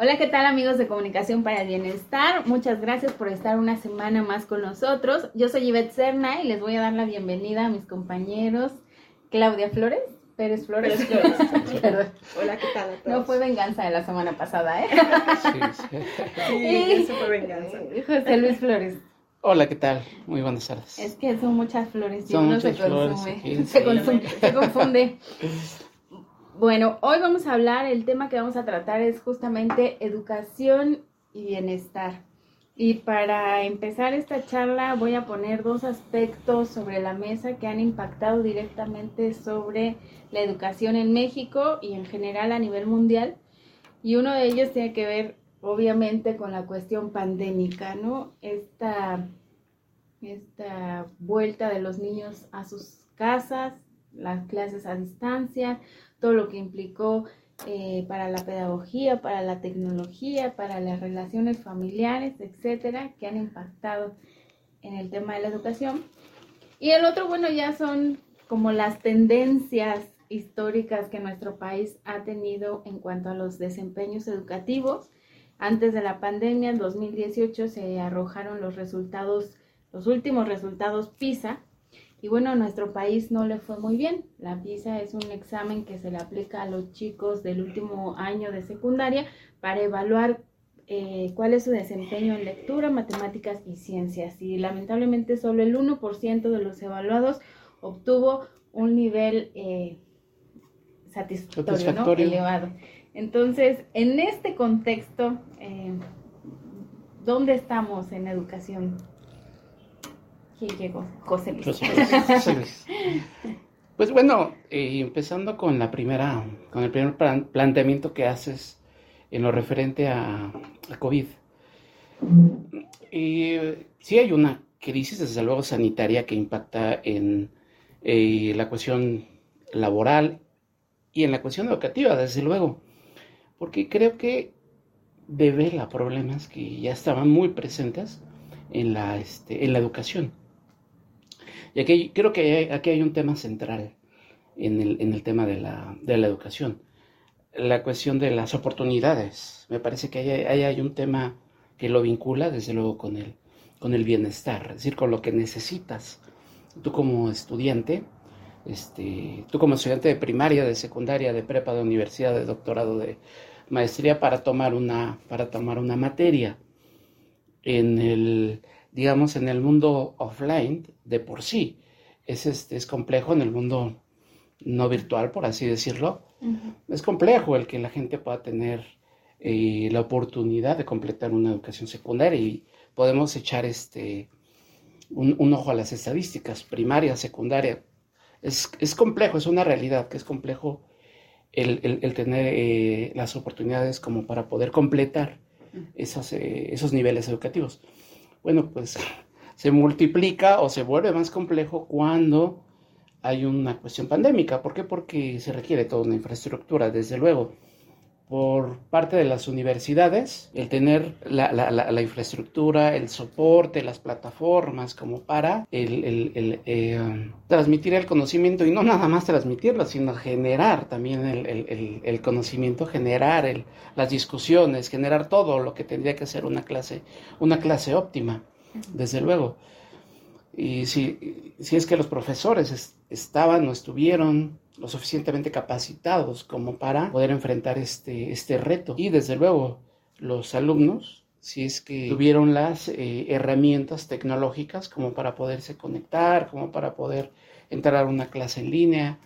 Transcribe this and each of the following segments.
Hola, ¿qué tal amigos de Comunicación para el Bienestar? Muchas gracias por estar una semana más con nosotros. Yo soy Ivette Serna y les voy a dar la bienvenida a mis compañeros Claudia Flores. Pérez Flores. Flores. Hola, ¿qué tal? No fue venganza de la semana pasada, ¿eh? Sí, sí. sí eso fue venganza. José Luis Flores. Hola, ¿qué tal? Muy buenas tardes. Es que son muchas flores y Son uno muchas se flores consume. aquí, se, sí. consume- se confunde. Bueno, hoy vamos a hablar, el tema que vamos a tratar es justamente educación y bienestar. Y para empezar esta charla voy a poner dos aspectos sobre la mesa que han impactado directamente sobre la educación en México y en general a nivel mundial. Y uno de ellos tiene que ver obviamente con la cuestión pandémica, ¿no? Esta, esta vuelta de los niños a sus casas, las clases a distancia, todo lo que implicó eh, para la pedagogía, para la tecnología, para las relaciones familiares, etcétera, que han impactado en el tema de la educación. Y el otro, bueno, ya son como las tendencias históricas que nuestro país ha tenido en cuanto a los desempeños educativos. Antes de la pandemia, en 2018, se arrojaron los resultados, los últimos resultados PISA, y bueno, a nuestro país no le fue muy bien. La PISA es un examen que se le aplica a los chicos del último año de secundaria para evaluar eh, cuál es su desempeño en lectura, matemáticas y ciencias. Y lamentablemente solo el 1% de los evaluados obtuvo un nivel eh, satisfactorio, ¿no? Elevado. Entonces, en este contexto, eh, ¿dónde estamos en educación? ¿Quién llegó? José Luis. José Luis. Pues bueno, eh, empezando con la primera, con el primer plan- planteamiento que haces en lo referente a, a COVID. Eh, sí hay una crisis, desde luego, sanitaria que impacta en eh, la cuestión laboral y en la cuestión educativa, desde luego, porque creo que devela problemas que ya estaban muy presentes en la, este, en la educación. Y aquí creo que hay- aquí hay un tema central en el, tema de la, educación. La cuestión de las oportunidades. Me parece que ahí hay, ahí hay un tema que lo vincula desde luego con el, con el bienestar, es decir, con lo que necesitas. Tú como estudiante, este, tú como estudiante de primaria, de secundaria, de prepa, de universidad, de doctorado, de maestría para tomar una, para tomar una materia en el, digamos, en el mundo offline de por sí. Es, este, es complejo en el mundo no virtual, por así decirlo. Es complejo el que la gente pueda tener eh, la oportunidad de completar una educación secundaria y podemos echar este, un, un ojo a las estadísticas, primaria, secundaria. Es, es complejo, es una realidad que es complejo el, el- el tener eh, las oportunidades como para poder completar esas, eh, esos niveles educativos. Bueno, pues se multiplica o se vuelve más complejo cuando hay una cuestión pandémica. ¿Por qué? Porque se requiere toda una infraestructura, desde luego. Por parte de las universidades, el tener la, la- la- infraestructura, el soporte, las plataformas, como para el, el- eh, transmitir el conocimiento y no nada más transmitirlo, sino generar también el, el- conocimiento, generar las discusiones, generar todo lo que tendría que ser una clase, una clase óptima, desde luego. Y si, si es que los profesores es- estaban o estuvieron lo suficientemente capacitados como para poder enfrentar este, este reto. Y desde luego los alumnos, si es que tuvieron las eh, herramientas tecnológicas como para poderse conectar, como para poder entrar a una clase en línea.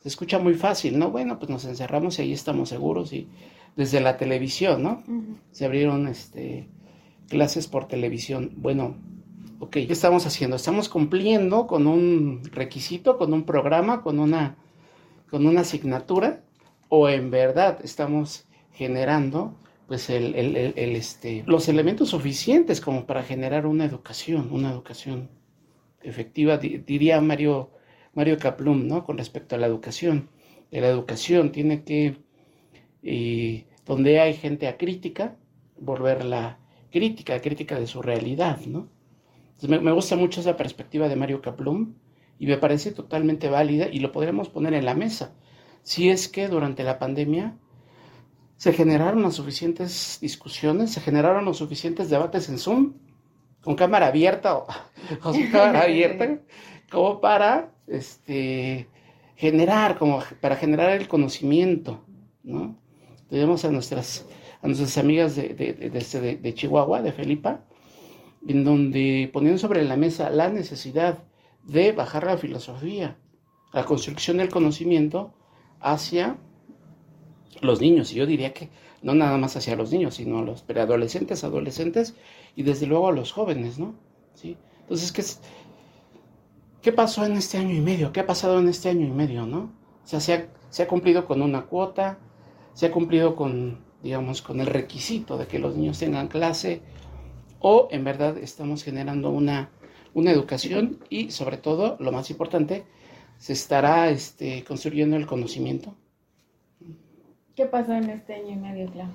Se escucha muy fácil, ¿no? Bueno, pues nos encerramos y ahí estamos seguros y desde la televisión, ¿no? Se abrieron este, clases por televisión. Bueno, ok, ¿qué estamos haciendo? Estamos cumpliendo con un requisito, con un programa, con una, con una asignatura, o en verdad estamos generando pues el, el- este, los elementos suficientes como para generar una educación, una educación efectiva, di- diría Mario, Mario Kaplum, ¿no? Con respecto a la educación. La educación tiene que y donde hay gente acrítica, volverla crítica, crítica de su realidad, ¿no? Me, me gusta mucho esa perspectiva de Mario Kaplum y me parece totalmente válida y lo podríamos poner en la mesa. Si es que durante la pandemia se generaron las suficientes discusiones, se generaron los suficientes debates en Zoom, con cámara abierta o, sin cámara abierta, como para este, generar, como para generar el conocimiento, ¿no? Tenemos a nuestras, a nuestras amigas de, de, este, de, de Chihuahua, de Felipa, en donde ponían sobre la mesa la necesidad de bajar la filosofía, la construcción del conocimiento hacia los niños. Y yo diría que no nada más hacia los niños, sino a los preadolescentes, adolescentes y desde luego a los jóvenes, ¿no? ¿Sí? Entonces, ¿qué, ¿qué pasó en este año y medio? ¿Qué ha pasado en este año y medio, no? O sea, se ha, se ha cumplido con una cuota, se ha cumplido con, digamos, con el requisito de que los niños tengan clase, o en verdad estamos generando una, una educación y sobre todo, lo más importante, se estará este, construyendo el conocimiento. ¿Qué pasó en este año y medio, Clau?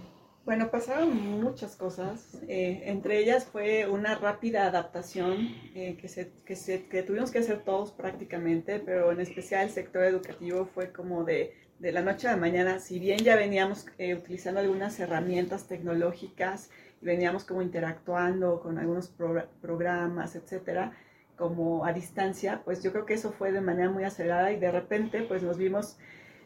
Bueno, pasaron muchas cosas. Eh, entre ellas fue una rápida adaptación eh, que, se, que, se, que, tuvimos que hacer todos prácticamente, pero en especial el sector educativo fue como de, de la noche a la mañana. Si bien ya veníamos eh, utilizando algunas herramientas tecnológicas veníamos como interactuando con algunos programas, etcétera, como a distancia, pues yo creo que eso fue de manera muy acelerada y de repente pues nos vimos,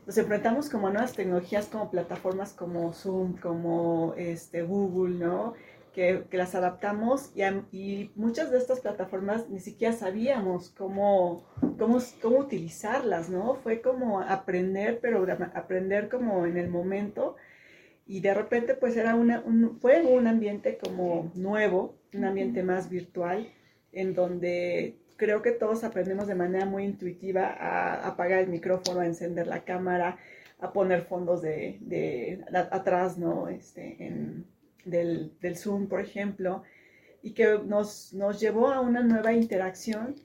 nos enfrentamos como a nuevas tecnologías como plataformas como Zoom, como este, Google, ¿no? Que, que las adaptamos y, y, muchas de estas plataformas ni siquiera sabíamos cómo, cómo, cómo utilizarlas, ¿no? Fue como aprender, pero aprender como en el momento y de repente pues era una, un, fue un ambiente como nuevo, un ambiente más virtual, en donde creo que todos aprendemos de manera muy intuitiva a apagar el micrófono, a encender la cámara, a poner fondos de, de atrás, ¿no? Este, en, del, del, Zoom, por ejemplo, y que nos, nos llevó a una nueva interacción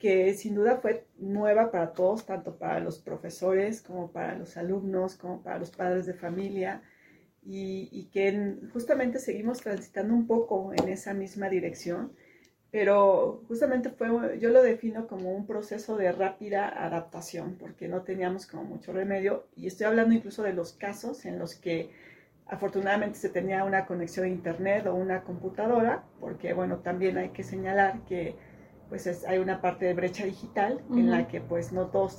que sin duda fue nueva para todos, tanto para los profesores como para los alumnos, como para los padres de familia, y, que justamente seguimos transitando un poco en esa misma dirección, pero justamente fue, yo lo defino como un proceso de rápida adaptación, porque no teníamos como mucho remedio, y estoy hablando incluso de los casos en los que afortunadamente se tenía una conexión a internet o una computadora, porque bueno, también hay que señalar que pues hay una parte de brecha digital en la que pues no todos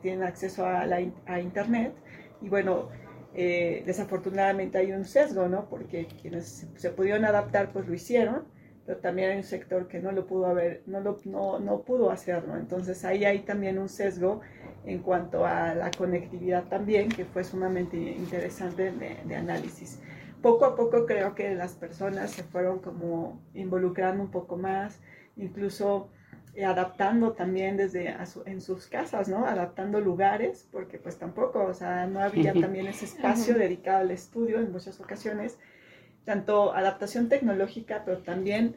tienen acceso a, la, a internet y bueno, eh, desafortunadamente hay un sesgo, ¿no? Porque quienes se, pudieron adaptar pues lo hicieron, pero también hay un sector que no lo pudo haber, no, lo, no, no pudo hacerlo. Entonces ahí hay también un sesgo en cuanto a la conectividad también, que fue sumamente interesante de, de análisis. Poco a poco creo que las personas se fueron como involucrando un poco más, incluso eh, adaptando también desde en sus casas, ¿no? Adaptando lugares, porque pues tampoco, o sea, no había también ese espacio dedicado al estudio en muchas ocasiones, tanto adaptación tecnológica, pero también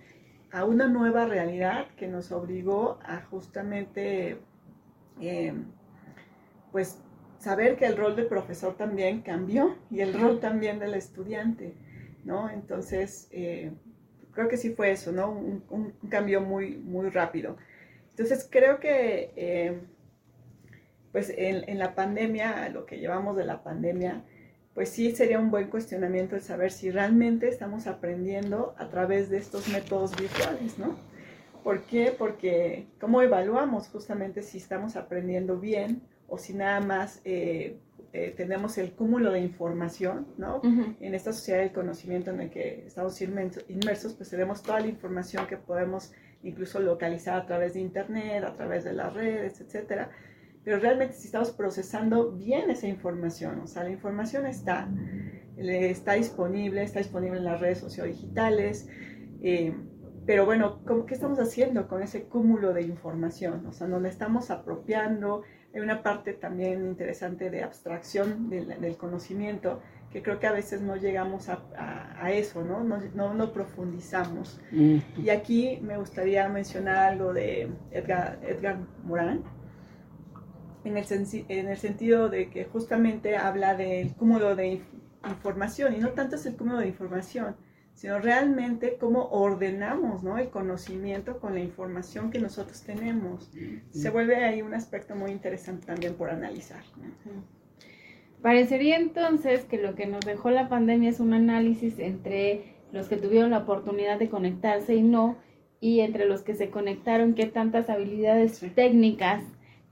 a una nueva realidad que nos obligó a justamente, eh, pues, saber que el rol del profesor también cambió y el rol también del estudiante, ¿no? Entonces, eh, creo que sí fue eso, ¿no? Un, cambio muy, muy rápido. Entonces creo que, eh, pues en, la pandemia, lo que llevamos de la pandemia, pues sí sería un buen cuestionamiento el saber si realmente estamos aprendiendo a través de estos métodos virtuales, ¿no? ¿Por qué? Porque ¿cómo evaluamos justamente si estamos aprendiendo bien o si nada más eh, eh, tenemos el cúmulo de información, ¿no? En esta sociedad del conocimiento en el que estamos inmersos, pues tenemos toda la información que podemos incluso localizar a través de Internet, a través de las redes, etcétera. Pero realmente si estamos procesando bien esa información, o sea, la información está, está disponible, está disponible en las redes sociodigitales, eh, pero bueno, ¿qué estamos haciendo con ese cúmulo de información? O sea, nos la estamos apropiando, hay una parte también interesante de abstracción del, conocimiento que creo que a veces no llegamos a, a, eso, ¿no? ¿no? No profundizamos. Mm. Y aquí me gustaría mencionar algo de Edgar, Edgar Morin, en el, en el sentido de que justamente habla del cúmulo de información, y no tanto es el cúmulo de información, sino realmente cómo ordenamos ¿no? el conocimiento con la información que nosotros tenemos. Se vuelve ahí un aspecto muy interesante también por analizar. Parecería entonces que lo que nos dejó la pandemia es un análisis entre los que tuvieron la oportunidad de conectarse y no, y entre los que se conectaron, qué tantas habilidades técnicas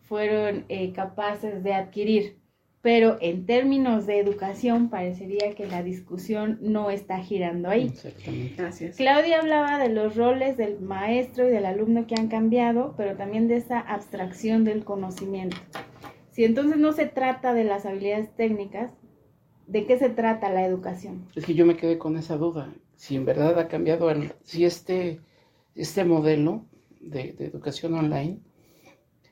fueron eh, capaces de adquirir. Pero en términos de educación, parecería que la discusión no está girando ahí. Gracias. Claudia hablaba de los roles del maestro y del alumno que han cambiado, pero también de esa abstracción del conocimiento. Si entonces no se trata de las habilidades técnicas, ¿de qué se trata la educación? Es que yo me quedé con esa duda. Si en verdad ha cambiado, el, si este, este modelo de, educación online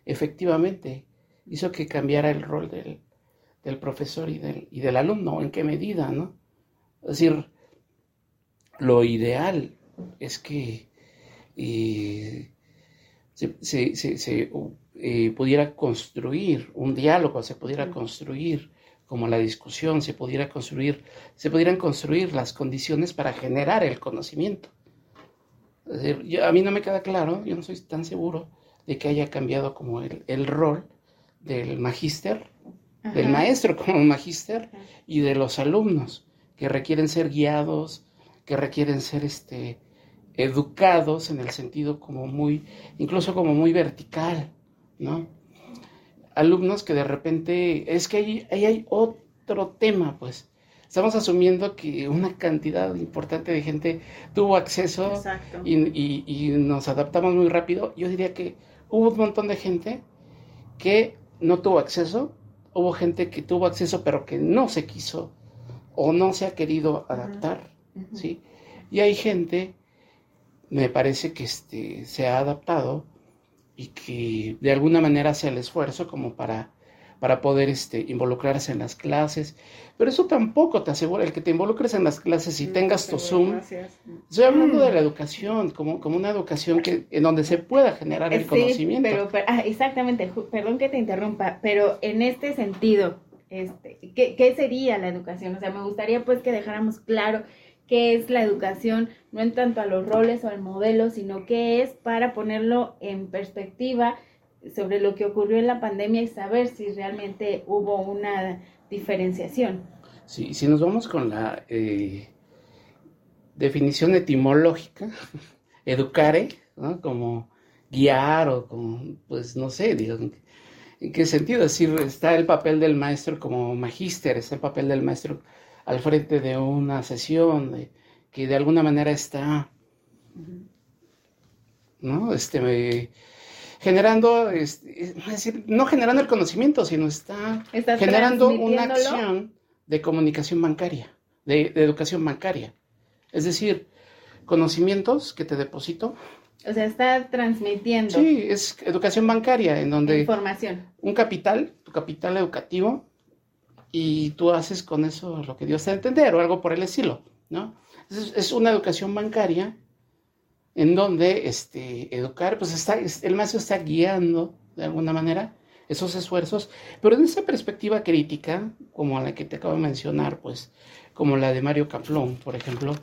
efectivamente hizo que cambiara el rol del, profesor y del, y del alumno, en qué medida, ¿no? Es decir, lo ideal es que eh, se, se, eh, pudiera construir un diálogo, se pudiera construir como la discusión, se pudiera construir, se pudieran construir las condiciones para generar el conocimiento. a mí no me queda claro, yo no soy tan seguro de que haya cambiado como el, rol del magíster, del maestro como magíster y de los alumnos que requieren ser guiados, que requieren ser este, educados en el sentido como muy, incluso como muy vertical, ¿no? Alumnos que de repente, es que ahí, hay otro tema, pues. Estamos asumiendo que una cantidad importante de gente tuvo acceso y, y, nos adaptamos muy rápido. Yo diría que hubo un montón de gente que no tuvo acceso, hubo gente que tuvo acceso pero que no se quiso o no se ha querido adaptar, ¿sí? Y hay gente, me parece que este, se ha adaptado y que de alguna manera hace el esfuerzo como para, para poder este, involucrarse en las clases. Pero eso tampoco te asegura el que te involucres en las clases y tengas tu Zoom. Estoy hablando de la educación, como, como una educación que, en donde se pueda generar el conocimiento. Pero, ah, exactamente, perdón que te interrumpa, pero en este sentido, este, ¿qué, ¿qué sería la educación? O sea, me gustaría pues que dejáramos claro qué es la educación, no en tanto a los roles o al modelo, sino qué es para ponerlo en perspectiva sobre lo que ocurrió en la pandemia y saber si realmente hubo una diferenciación. Sí, si nos vamos con la eh, definición etimológica, educare, ¿no? como guiar o como, pues no sé, digo, ¿en qué sentido? Es decir, está el papel del maestro como magíster, está el papel del maestro al frente de una sesión que de alguna manera está, ¿no? Este, generando, es decir, no generando el conocimiento, sino está, generando una acción de comunicación bancaria, de, educación bancaria. Es decir, conocimientos que te deposito. O sea, está transmitiendo. Sí, es educación bancaria, en donde... Información. Un capital, tu capital educativo, y tú haces con eso lo que Dios te a entender o algo por el estilo, ¿no? Es, una educación bancaria en donde este, educar, pues está, el maestro está guiando de alguna manera esos esfuerzos, pero en esa perspectiva crítica, como la que te acabo de mencionar, pues como la de Mario Caplón, por ejemplo,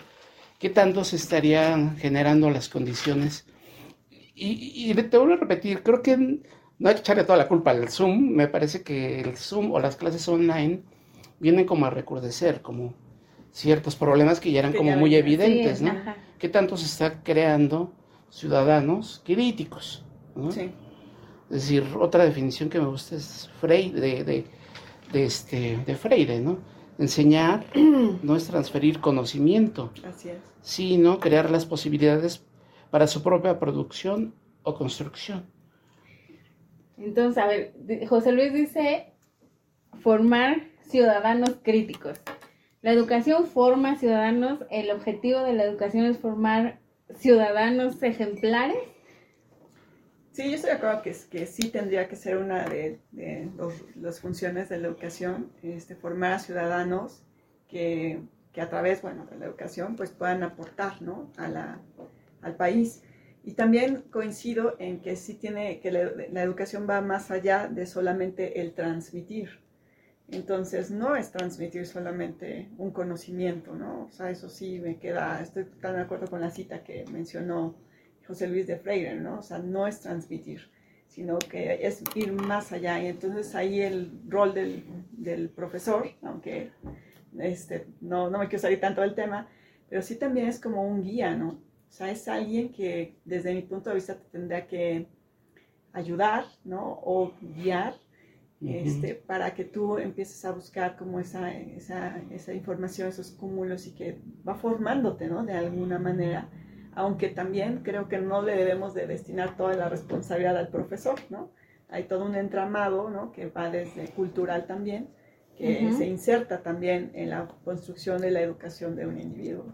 ¿qué tanto se estarían generando las condiciones? Y, y te vuelvo a repetir, creo que no hay que echarle toda la culpa al Zoom, me parece que el Zoom o las clases online vienen como a recrudecer, como ciertos problemas que ya eran como muy evidentes, ¿no? ¿Qué tanto se está creando ciudadanos críticos? Sí. Es decir, otra definición que me gusta es Freire, de, de, de, este, de Freire, ¿no? Enseñar no es transferir conocimiento, Así es. sino crear las posibilidades para su propia producción o construcción. Entonces, a ver, José Luis dice formar ciudadanos críticos. La educación forma ciudadanos, el objetivo de la educación es formar ciudadanos ejemplares. Sí, yo estoy de acuerdo que, que sí tendría que ser una de, las funciones de la educación, este, formar a ciudadanos que, que, a través bueno, de la educación pues puedan aportar ¿no? a la, al país. Y también coincido en que sí tiene, que la, educación va más allá de solamente el transmitir. Entonces, no es transmitir solamente un conocimiento, ¿no? O sea, eso sí me queda, estoy totalmente de acuerdo con la cita que mencionó José Luis de Freire, ¿no? O sea, no es transmitir, sino que es ir más allá. Y entonces ahí el rol del, del profesor, aunque este, no, no me quiero salir tanto del tema, pero sí también es como un guía, ¿no? O sea, es alguien que desde mi punto de vista te tendría que ayudar, ¿no? O guiar este, para que tú empieces a buscar como esa, esa, esa, información, esos cúmulos y que va formándote, ¿no? De alguna manera, aunque también creo que no le debemos de destinar toda la responsabilidad al profesor, ¿no? Hay todo un entramado, ¿no? Que va desde cultural también, que se inserta también en la construcción de la educación de un individuo.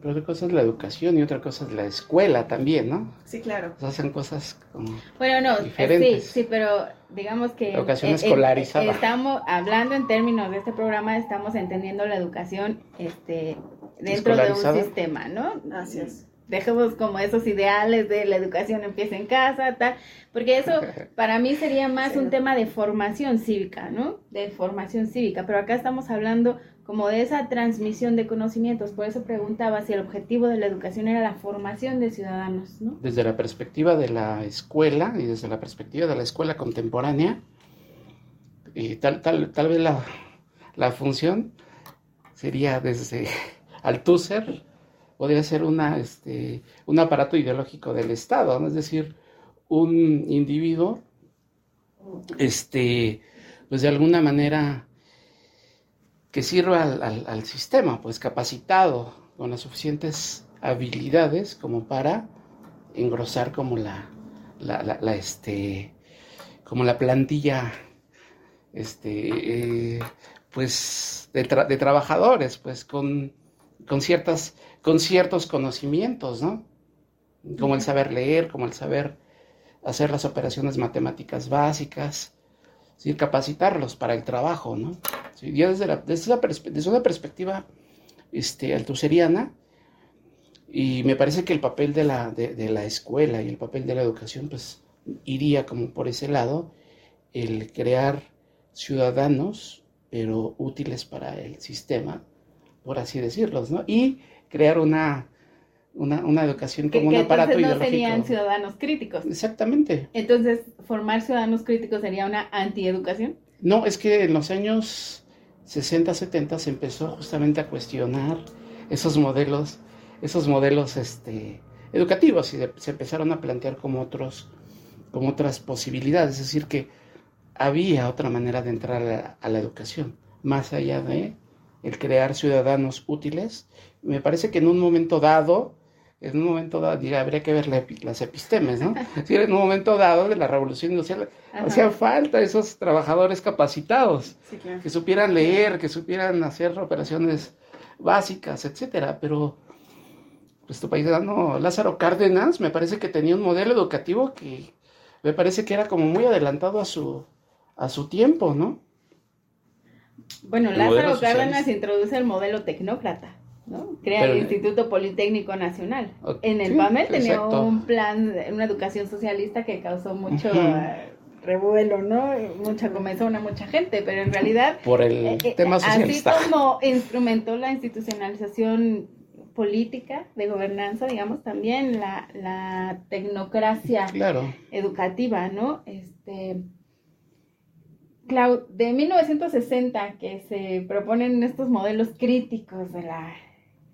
Pero otra cosa es la educación y otra cosa es la escuela también, ¿no? Sí, claro. O sea, hacen cosas como Bueno, no, diferentes. sí, sí, pero digamos que... Educación eh, eh, escolarizada. eh, estamos hablando en términos de este programa, estamos entendiendo la educación este, dentro de un sistema, ¿no? Así es. Dejemos como esos ideales de la educación empieza en casa, tal, porque eso para mí sería más Sí. un tema de formación cívica, ¿no? De formación cívica, pero acá estamos hablando como de esa transmisión de conocimientos, por eso preguntaba si el objetivo de la educación era la formación de ciudadanos, ¿no? desde la perspectiva de la escuela y desde la perspectiva de la escuela contemporánea, y tal, tal, tal vez la, la función sería desde Althusser, podría ser una, este, un aparato ideológico del Estado, es decir, un individuo, este, pues de alguna manera que sirva al, al- sistema, pues capacitado con las suficientes habilidades como para engrosar como la, la, la- este, como la plantilla, este, eh, pues de, de trabajadores, pues con, con ciertas, con ciertos conocimientos, ¿no? Como el saber leer, como el saber hacer las operaciones matemáticas básicas, ¿sí? capacitarlos para el trabajo, ¿no? Sí, ya desde, la- desde, esa perspe- desde una perspectiva este, altuseriana, y me parece que el papel de la, de, de la escuela y el papel de la educación, pues iría como por ese lado, el crear ciudadanos, pero útiles para el sistema, por así decirlos, ¿no? Y crear una, una, una educación Que, como un que aparato entonces no ideológico. serían ciudadanos críticos. Exactamente. Entonces, formar ciudadanos críticos sería una antieducación. No, es que en los años 60, 70 se empezó justamente a cuestionar esos modelos, esos modelos este, educativos y de- se empezaron a plantear como otros, como otras posibilidades, es decir que había otra manera de entrar a la, a la educación, más allá de el crear ciudadanos útiles. Me parece que en un momento dado, en un momento dado, diga, habría que ver la las epistemes, ¿no? En un momento dado de la revolución industrial, Ajá. hacían falta esos trabajadores capacitados Sí, claro. que supieran leer, que supieran hacer operaciones básicas, etcétera. Pero, pues tu paisano Lázaro Cárdenas me parece que tenía un modelo educativo que me parece que era como muy adelantado a su, a su tiempo, ¿no? Bueno, El Lázaro. Cárdenas introduce el modelo tecnócrata, ¿no? Crea Pero- el Instituto Politécnico Nacional. En el sí, PAMEL tenía exacto. un plan, una educación socialista que causó mucho eh, revuelo, ¿no? Mucha comezón a mucha gente, pero en realidad Por el Eh, eh, tema Así socialista. como instrumentó la institucionalización política de gobernanza, digamos, también la, la tecnocracia Claro. educativa, ¿no? Este, Clau, de 1960 que se proponen estos modelos críticos de la,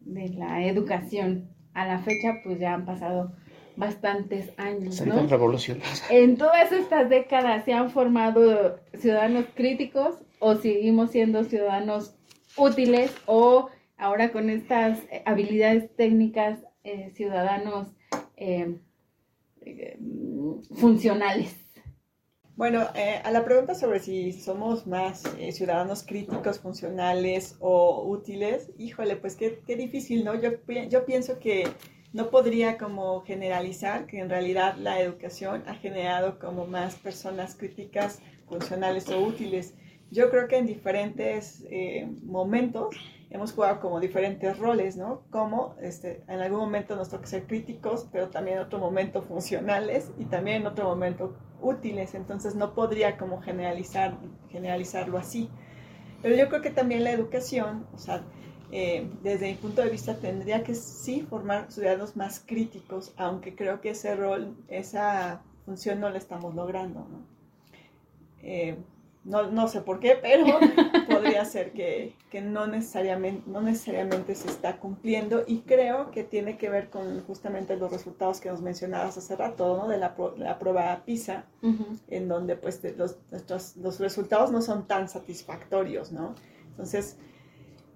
de la educación, a la fecha pues ya han pasado bastantes años, Se ¿no? En todas estas décadas se han formado ciudadanos críticos o seguimos siendo ciudadanos útiles o ahora con estas habilidades técnicas eh, ciudadanos eh, eh, funcionales. Bueno, eh, a la pregunta sobre si somos más eh, ciudadanos críticos, funcionales o útiles, híjole, pues qué, qué difícil, ¿no? Yo, yo pienso que no podría como generalizar que en realidad la educación ha generado como más personas críticas, funcionales o útiles. Yo creo que en diferentes eh, momentos hemos jugado como diferentes roles, ¿no? Como este, en algún momento nos toca ser críticos, pero también en otro momento funcionales y también en otro momento útiles. Entonces no podría como generalizar, generalizarlo así. Pero yo creo que también la educación, o sea, eh, desde mi punto de vista tendría que sí formar ciudadanos más críticos, aunque creo que ese rol, esa función no la estamos logrando. ¿no? Eh, no, no, sé por qué, pero podría ser que, que, no, necesariamente, no necesariamente se está cumpliendo y creo que tiene que ver con justamente los resultados que nos mencionabas hace rato, ¿no? De la, la prueba PISA, en donde pues los, nuestros, los resultados no son tan satisfactorios, ¿no? Entonces,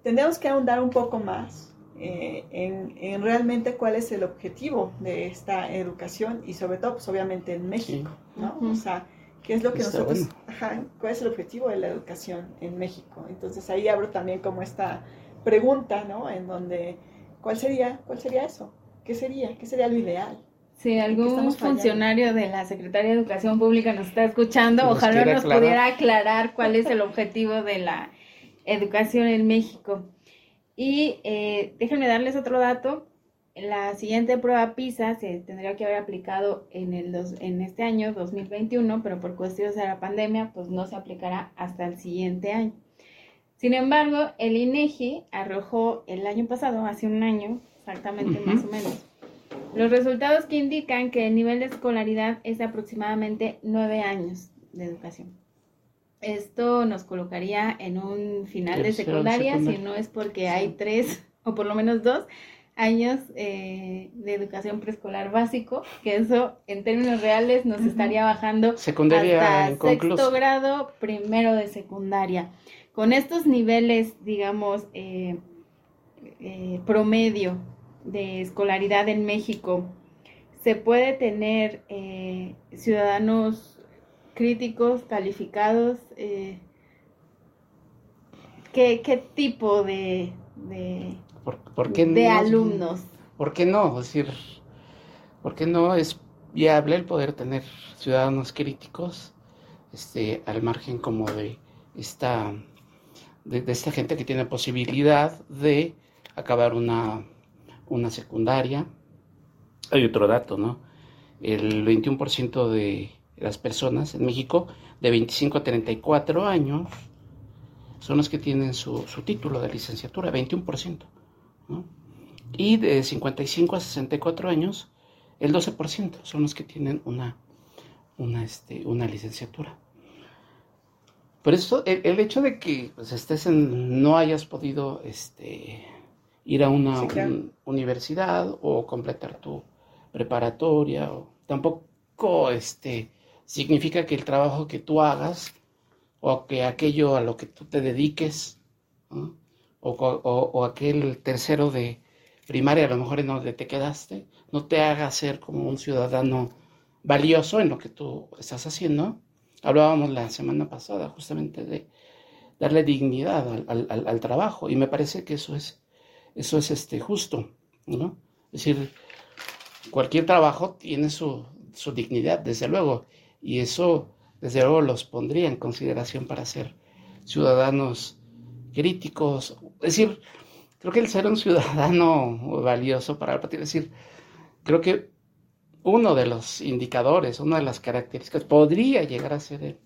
tendríamos que ahondar un poco más eh, en, en, realmente cuál es el objetivo de esta educación y sobre todo, pues obviamente en México, ¿no? O sea, ¿Qué es lo que nosotros, ajá, cuál es el objetivo de la educación en México? Entonces ahí abro también como esta pregunta, ¿no? En donde, ¿cuál sería, cuál sería eso? ¿Qué sería? ¿Qué sería lo ideal? Si algún funcionario de la Secretaría de Educación Pública nos está escuchando, ojalá nos pudiera aclarar cuál es el objetivo de la educación en México. Y eh, déjenme darles otro dato la siguiente prueba PISA se tendría que haber aplicado en, el en este año 2021, pero por cuestiones de la pandemia, pues no se aplicará hasta el siguiente año. Sin embargo, el INEGI arrojó el año pasado, hace un año, exactamente más o menos, los resultados que indican que el nivel de escolaridad es de aproximadamente nueve años de educación. Esto nos colocaría en un final de secundaria, si no es porque hay tres o por lo menos dos años eh, de educación preescolar básico, que eso en términos reales nos estaría bajando secundaria hasta sexto grado, primero de secundaria. Con estos niveles, digamos, eh, eh, promedio de escolaridad en México, se puede tener ciudadanos críticos, calificados. ¿qué, ¿qué, tipo de ¿Por, qué de alumnos. ¿Por qué no? Es decir, ¿por qué no es viable el poder tener ciudadanos críticos este, al margen como de esta, de, esta gente que tiene posibilidad de acabar una, una secundaria? Hay otro dato, ¿no? El 21% de las personas en México de 25 a 34 años son los que tienen su, su título de licenciatura, 21%. Y de 55 a 64 años, el 12% son los que tienen una, una, este, una licenciatura. Por eso, el, hecho de que pues, estés en, no hayas podido este, ir a una universidad o completar tu preparatoria, o, tampoco este, significa que el trabajo que tú hagas o que aquello a lo que tú te dediques, o, aquel tercero de primaria, a lo mejor en donde te quedaste, no te haga ser como un ciudadano valioso en lo que tú estás haciendo. Hablábamos la semana pasada justamente de darle dignidad al, trabajo y me parece que eso es, eso es este, justo, ¿no? Es decir, cualquier trabajo tiene su, su dignidad, desde luego, y eso, desde luego, los pondría en consideración para ser ciudadanos críticos. Es decir, creo que el ser un ciudadano valioso para el partido, es decir, creo que uno de los indicadores, una de las características podría llegar a ser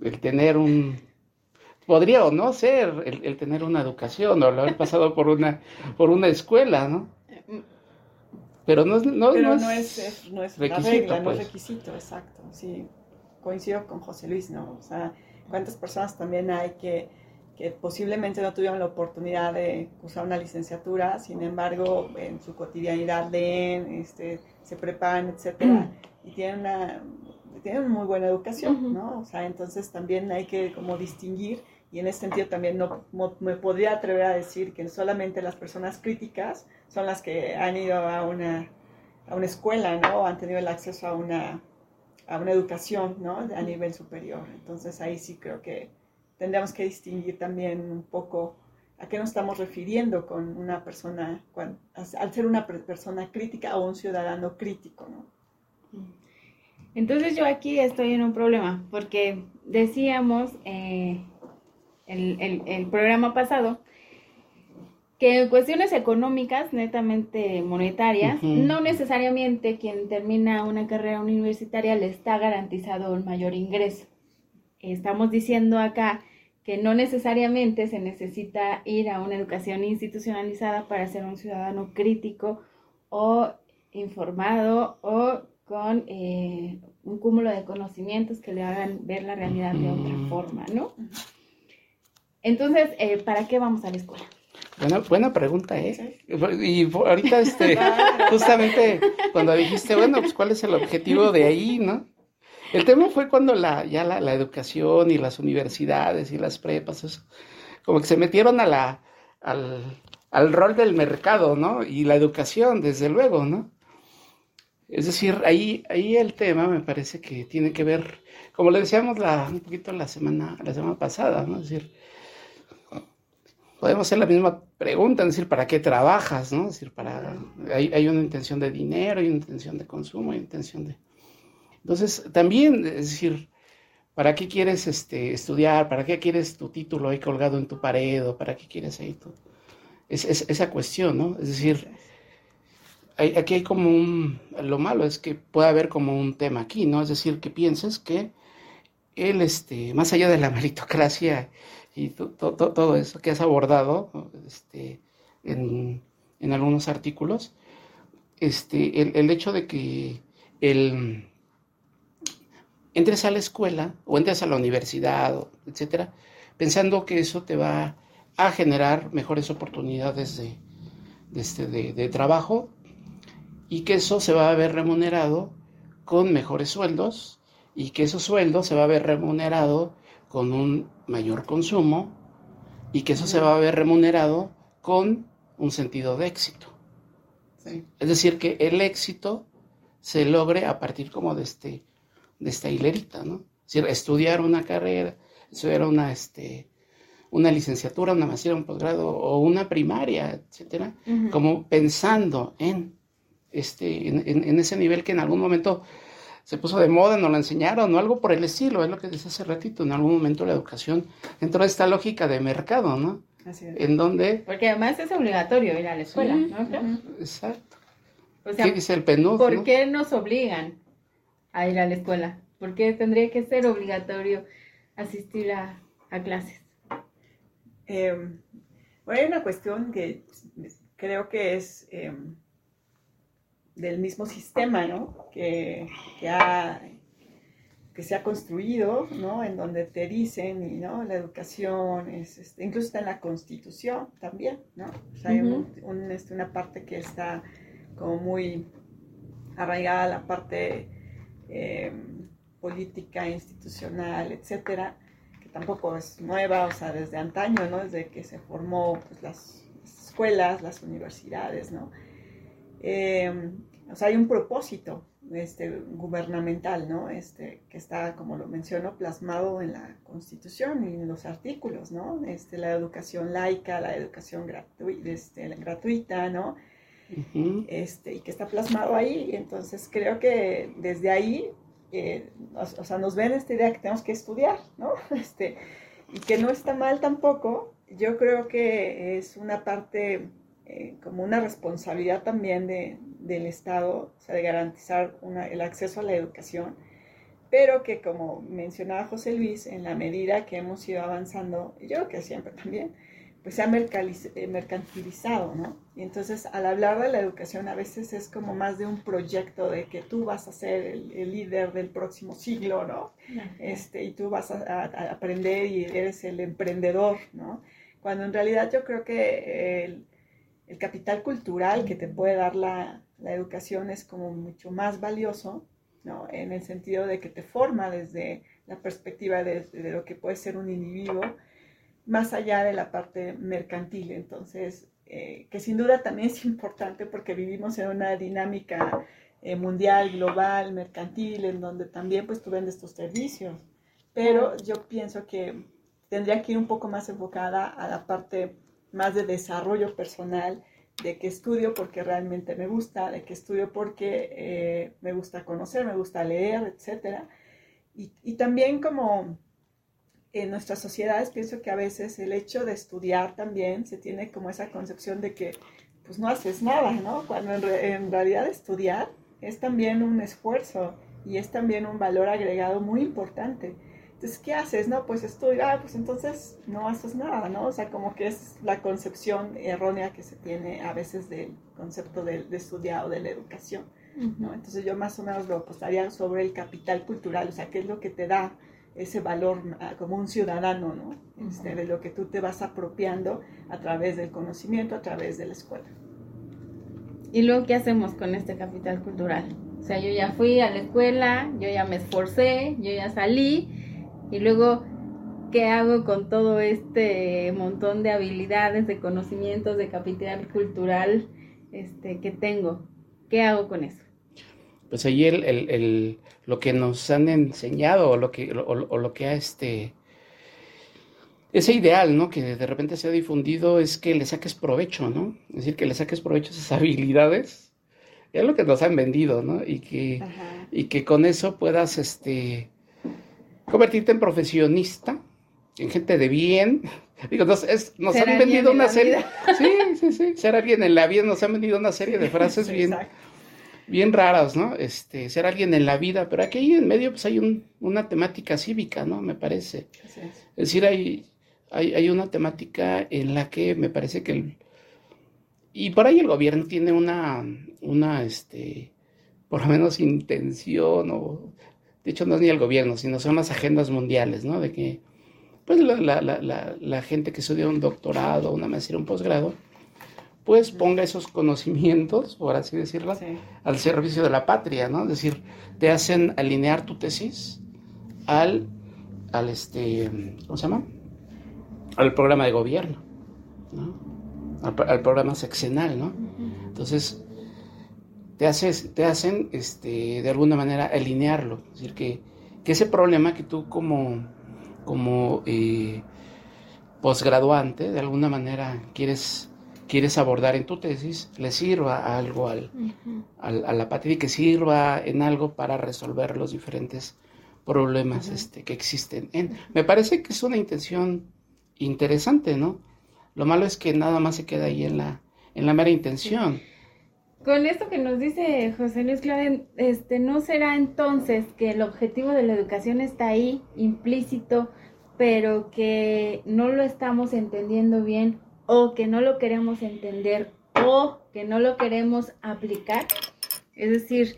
el, tener un, podría o no ser el, tener una educación o haber pasado por una, por una escuela, ¿no? Pero no, no, no, es, no es, requisito, regla, no es pues. requisito, exacto. Sí, coincido con José Luis, ¿no? O sea, cuántas personas también hay que que posiblemente no tuvieron la oportunidad de usar una licenciatura, sin embargo, en su cotidianidad leen, este, se preparan, etcétera, y tienen una, tienen muy buena educación, ¿no? O sea, entonces también hay que como distinguir, y en ese sentido también no, me podría atrever a decir que solamente las personas críticas son las que han ido a una, a una escuela, ¿no? O han tenido el acceso a una, a una educación, ¿no? A nivel superior. Entonces ahí sí creo que tendríamos que distinguir también un poco a qué nos estamos refiriendo con una persona, al ser una persona crítica o un ciudadano crítico, ¿no? Entonces yo aquí estoy en un problema, porque decíamos eh, el, el, programa pasado que en cuestiones económicas, netamente monetarias, no necesariamente quien termina una carrera universitaria le está garantizado un mayor ingreso estamos diciendo acá que no necesariamente se necesita ir a una educación institucionalizada para ser un ciudadano crítico o informado o con eh, un cúmulo de conocimientos que le hagan ver la realidad de otra forma, ¿no? Entonces, eh, ¿para qué vamos a la escuela? Buena, buena pregunta, ¿eh? Y ahorita, este, justamente cuando dijiste, bueno, pues cuál es el objetivo de ahí, ¿no? El tema fue cuando la, ya la, la educación y las universidades y las prepas, como que se metieron a la, al, al rol del mercado, ¿no? Y la educación, desde luego, ¿no? Es decir, ahí, ahí el tema me parece que tiene que ver, como le decíamos la, un poquito la semana, la semana pasada, ¿no? Es decir, podemos hacer la misma pregunta, es decir, ¿para qué trabajas? ¿no? Es decir, para, hay, hay una intención de dinero, hay una intención de consumo, hay una intención de... Entonces, también, es decir, ¿para qué quieres este, estudiar? ¿Para qué quieres tu título ahí colgado en tu pared? ¿O para qué quieres ahí tu... Es, es, esa cuestión, ¿no? Es decir, hay, aquí hay como un... Lo malo es que puede haber como un tema aquí, ¿no? Es decir, que pienses que él, este, más allá de la meritocracia y todo eso que has abordado este, en, en, algunos artículos, este, el, el, hecho de que el, entres a la escuela o entres a la universidad, etcétera, pensando que eso te va a generar mejores oportunidades de, de, este, de, de trabajo y que eso se va a ver remunerado con mejores sueldos y que esos sueldos se va a ver remunerado con un mayor consumo y que eso se va a ver remunerado con un sentido de éxito. Sí. Es decir, que el éxito se logre a partir como de, este, de esta hilerita, ¿no? Es decir, estudiar una carrera, estudiar una, este, una licenciatura, una maestría, un posgrado o una primaria, etcétera, uh -huh. como pensando en, este, en, en, en ese nivel que en algún momento se puso de moda, nos lo enseñaron o algo por el estilo, es lo que decía hace ratito, en algún momento la educación entró a esta lógica de mercado, ¿no? Así es. En donde... Porque además es obligatorio ir a la escuela, sí, ¿no? Exacto. O sea, ¿Qué dice el PNUD? ¿Por ¿no? qué nos obligan a ir a la escuela? ¿Por qué tendría que ser obligatorio asistir a, a clases? Eh, bueno, hay una cuestión que creo que es... Eh, del mismo sistema, ¿no? Que, que, ha, que, se ha construido, ¿no? En donde te dicen, ¿no? La educación es, este, incluso está en la Constitución también, ¿no? O sea, hay un, un, este, una parte que está como muy arraigada a la parte eh, política, institucional, etcétera, que tampoco es nueva, o sea, desde antaño, ¿no? Desde que se formó pues, las escuelas, las universidades, ¿no? Eh, o sea, hay un propósito este, gubernamental, ¿no? Este, que está, como lo menciono, plasmado en la Constitución y en los artículos, ¿no? Este, la educación laica, la educación este, gratuita ¿no? Este, y que está plasmado ahí. Entonces, creo que desde ahí, eh, o, o, sea, nos ven esta idea que tenemos que estudiar, ¿no? Este, y que no está mal tampoco. Yo creo que es una parte eh, como una responsabilidad también de, del Estado, o sea, de garantizar una, el acceso a la educación, pero que como mencionaba José Luis, en la medida que hemos ido avanzando, yo que siempre también, pues se ha eh, mercantilizado, ¿no? Y entonces al hablar de la educación a veces es como más de un proyecto de que tú vas a ser el, el líder del próximo siglo, ¿no? Este, y tú vas a, a, aprender y eres el emprendedor, ¿no? Cuando en realidad yo creo que el el capital cultural que te puede dar la, la, educación es como mucho más valioso, ¿no? En el sentido de que te forma desde la perspectiva de, de, lo que puede ser un individuo, más allá de la parte mercantil. Entonces, eh, que sin duda también es importante porque vivimos en una dinámica eh, mundial, global, mercantil, en donde también pues tú vendes tus servicios. Pero yo pienso que tendría que ir un poco más enfocada a la parte más de desarrollo personal, de que estudio porque realmente me gusta, de que estudio porque eh, me gusta conocer, me gusta leer, etc. Y, y, también como en nuestras sociedades pienso que a veces el hecho de estudiar también se tiene como esa concepción de que pues no haces nada, ¿no? Cuando en, re en realidad estudiar es también un esfuerzo y es también un valor agregado muy importante. Entonces, ¿qué haces? No, pues estudiar, ah, pues entonces no haces nada, ¿no? O sea, como que es la concepción errónea que se tiene a veces del concepto de, de estudiar o de la educación. ¿no? Entonces yo más o menos lo apostaría sobre el capital cultural, o sea, qué es lo que te da ese valor ah, como un ciudadano, ¿no? Este, de lo que tú te vas apropiando a través del conocimiento, a través de la escuela. ¿Y luego qué hacemos con este capital cultural? O sea, yo ya fui a la escuela, yo ya me esforcé, yo ya salí, y luego, ¿qué hago con todo este montón de habilidades, de conocimientos, de capital cultural este, que tengo? ¿Qué hago con eso? Pues ahí el, el, el lo que nos han enseñado o lo que, o, lo que ha este, ese ideal, ¿no? Que de repente se ha difundido es que le saques provecho, ¿no? Es decir, que le saques provecho a esas habilidades. Es lo que nos han vendido, ¿no? Y que, y que con eso puedas, este, convertirte en profesionista, en gente de bien. Digo, nos, han vendido una serie. Sí, sí, sí. Ser alguien en la vida, nos han vendido una serie de frases bien, bien raras, ¿no? Este, ser alguien en la vida, pero aquí en medio pues hay un, una temática cívica, ¿no? Me parece. es. decir, hay, hay, hay, una temática en la que me parece que el, y por ahí el gobierno tiene una, una, este, por lo menos intención, o de hecho no es ni el gobierno, sino son las agendas mundiales, ¿no? De que, pues la, la, la, la gente que estudia un doctorado, una maestría, un posgrado, pues ponga esos conocimientos, por así decirlo, al servicio de la patria, ¿no? Es decir, te hacen alinear tu tesis al, al este, ¿cómo se llama? Al programa de gobierno, ¿no? Al, programa sexenal, ¿no? Entonces, te, haces, te hacen, este, de alguna manera, alinearlo. Es decir, que, que ese problema que tú como, como eh, posgraduante, de alguna manera, quieres quieres abordar en tu tesis le sirva algo al, a la patria y que sirva en algo para resolver los diferentes problemas este, que existen. En, me parece que es una intención interesante, ¿no? Lo malo es que nada más se queda ahí en la, en la mera intención. Con esto que nos dice José Luis Claven, este, ¿no será entonces que el objetivo de la educación está ahí, implícito, pero que no lo estamos entendiendo bien o que no lo queremos entender o que no lo queremos aplicar. Es decir,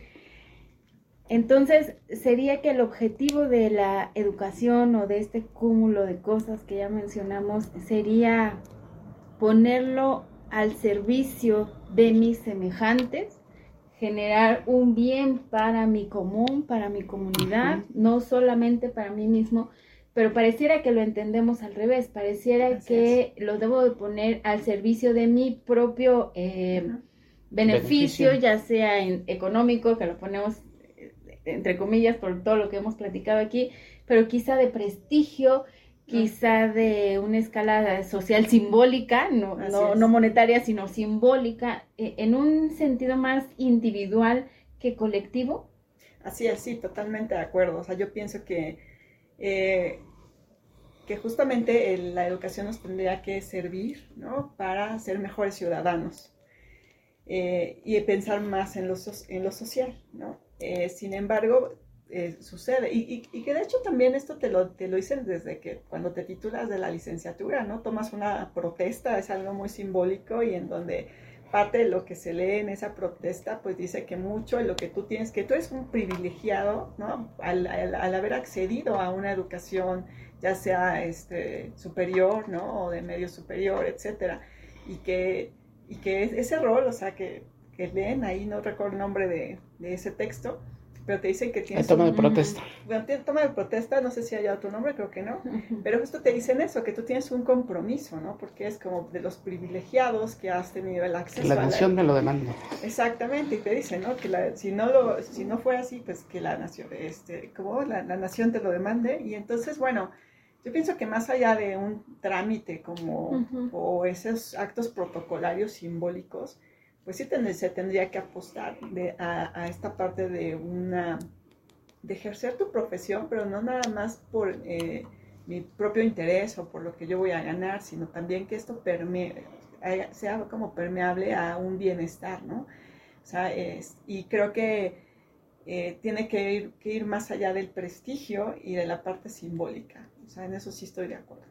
entonces sería que el objetivo de la educación o de este cúmulo de cosas que ya mencionamos sería ponerlo al servicio de mis semejantes, generar un bien para mi común, para mi comunidad, no solamente para mí mismo, pero pareciera que lo entendemos al revés, pareciera que lo debo de poner al servicio de mi propio eh, beneficio, ya sea en económico, que lo ponemos eh, entre comillas por todo lo que hemos platicado aquí, pero quizá de prestigio, quizá de una escala social simbólica, no, no, monetaria, sino simbólica, e, en un sentido más individual que colectivo. Así es, sí, totalmente de acuerdo. O sea, yo pienso que eh, que justamente la educación nos tendría que servir ¿no? para ser mejores ciudadanos eh, y pensar más en lo, en lo social. ¿no? Eh, sin embargo, eh, sucede, y, y, que de hecho también esto te lo, te lo dicen desde que cuando te titulas de la licenciatura, ¿no? Tomas una protesta, es algo muy simbólico y en donde parte de lo que se lee en esa protesta, pues dice que mucho de lo que tú tienes, que tú eres un privilegiado, ¿no? Al, al, haber accedido a una educación ya sea este, superior, ¿no? O de medio superior, etcétera. Y que, y que ese rol, o sea, que, que leen ahí, no recuerdo el nombre de, de ese texto, pero te dicen que tienes... toma de protesta. Bueno, toma de protesta, no sé si haya otro nombre, creo que no, pero justo te dicen eso, que tú tienes un compromiso, ¿no? Porque es como de los privilegiados que has tenido el acceso la nación me lo demanda. Exactamente, y te dicen, ¿no? Que la, si, no lo, si no fue así, pues que la nación, este, como la, la nación te lo demande, y entonces, bueno yo pienso que más allá de un trámite como o esos actos protocolarios simbólicos, pues sí se tendría que apostar a, esta parte de una ejercer tu profesión, pero no nada más por eh, mi propio interés o por lo que yo voy a ganar, sino también que esto sea como permeable a un bienestar, ¿no? O sea, y creo que eh, tiene que ir, más allá del prestigio y de la parte simbólica. O sea, en eso sí estoy de acuerdo.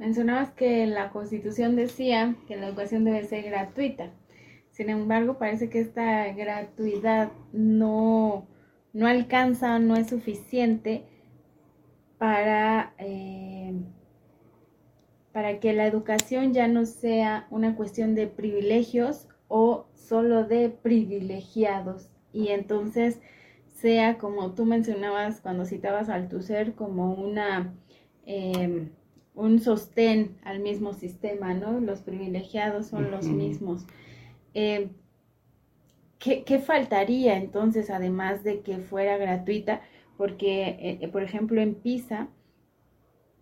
Mencionabas que la Constitución decía que la educación debe ser gratuita. Sin embargo, parece que esta gratuidad no, no alcanza, no es suficiente para, eh, para que la educación ya no sea una cuestión de privilegios o solo de privilegiados. Y entonces sea como tú mencionabas cuando citabas al tu ser como una em, un sostén al mismo sistema, ¿no? Los privilegiados son los mismos. Em, ¿qué, faltaría entonces, además de que fuera gratuita? Porque, eh, eh, por ejemplo, en PISA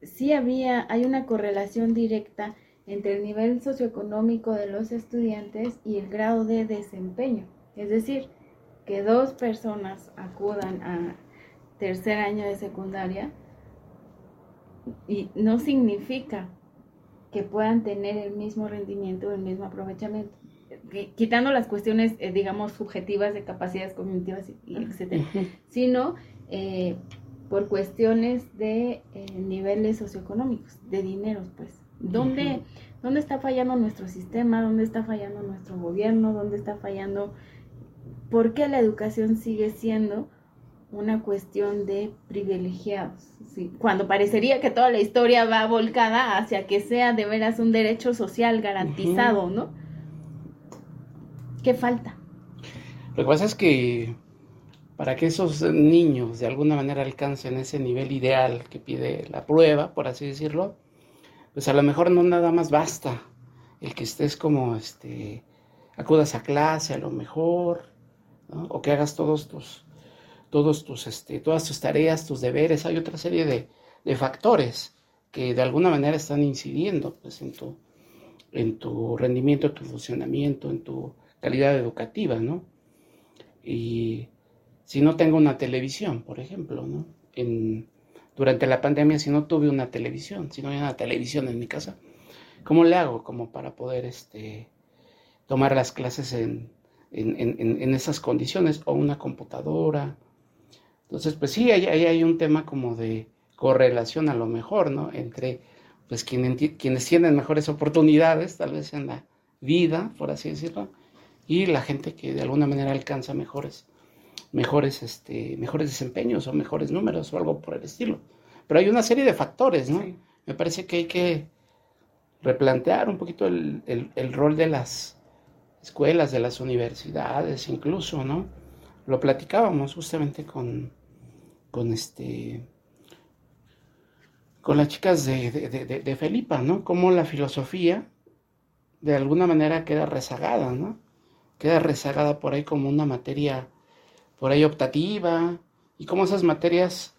sí había, hay una correlación directa entre el nivel socioeconómico de los estudiantes y el grado de desempeño. Es decir, que dos personas acudan a tercer año de secundaria y no significa que puedan tener el mismo rendimiento, el mismo aprovechamiento, quitando las cuestiones, eh, digamos, subjetivas de capacidades cognitivas, y, etcétera, sino eh, por cuestiones de eh, niveles socioeconómicos, de dineros, pues. ¿Dónde, ¿Dónde está fallando nuestro sistema? ¿Dónde está fallando nuestro gobierno? ¿Dónde está fallando ¿Por qué la educación sigue siendo una cuestión de privilegiados? Cuando parecería que toda la historia va volcada hacia que sea de veras un derecho social garantizado, ¿no? ¿Qué falta? Lo que pasa es que para que esos niños de alguna manera alcancen ese nivel ideal que pide la prueba, por así decirlo, pues a lo mejor no nada más basta el que estés como, este, acudas a clase a lo mejor, o que hagas todos tus, todos tus, este, todas tus tareas, tus deberes. Hay otra serie de, factores que de alguna manera están incidiendo pues, en, tu, en tu rendimiento, en tu funcionamiento, en tu calidad educativa, ¿no? Y si no tengo una televisión, por ejemplo, ¿no? En, durante la pandemia, si no tuve una televisión, si no había una televisión en mi casa, ¿cómo le hago como para poder este, tomar las clases en, en, esas condiciones, o una computadora. Entonces, pues sí, ahí hay, un tema como de correlación a lo mejor, ¿no? Entre pues quienes tienen mejores oportunidades, tal vez en la vida, por así decirlo, y la gente que de alguna manera alcanza mejores, mejores, este, mejores desempeños o mejores números o algo por el estilo. Pero hay una serie de factores, ¿no? Me parece que hay que replantear un poquito el, el rol de las, escuelas, de las universidades, incluso, ¿no? Lo platicábamos justamente con, con este con las chicas de, de, Felipa, ¿no? Cómo la filosofía de alguna manera queda rezagada, ¿no? Queda rezagada por ahí como una materia por ahí optativa y cómo esas materias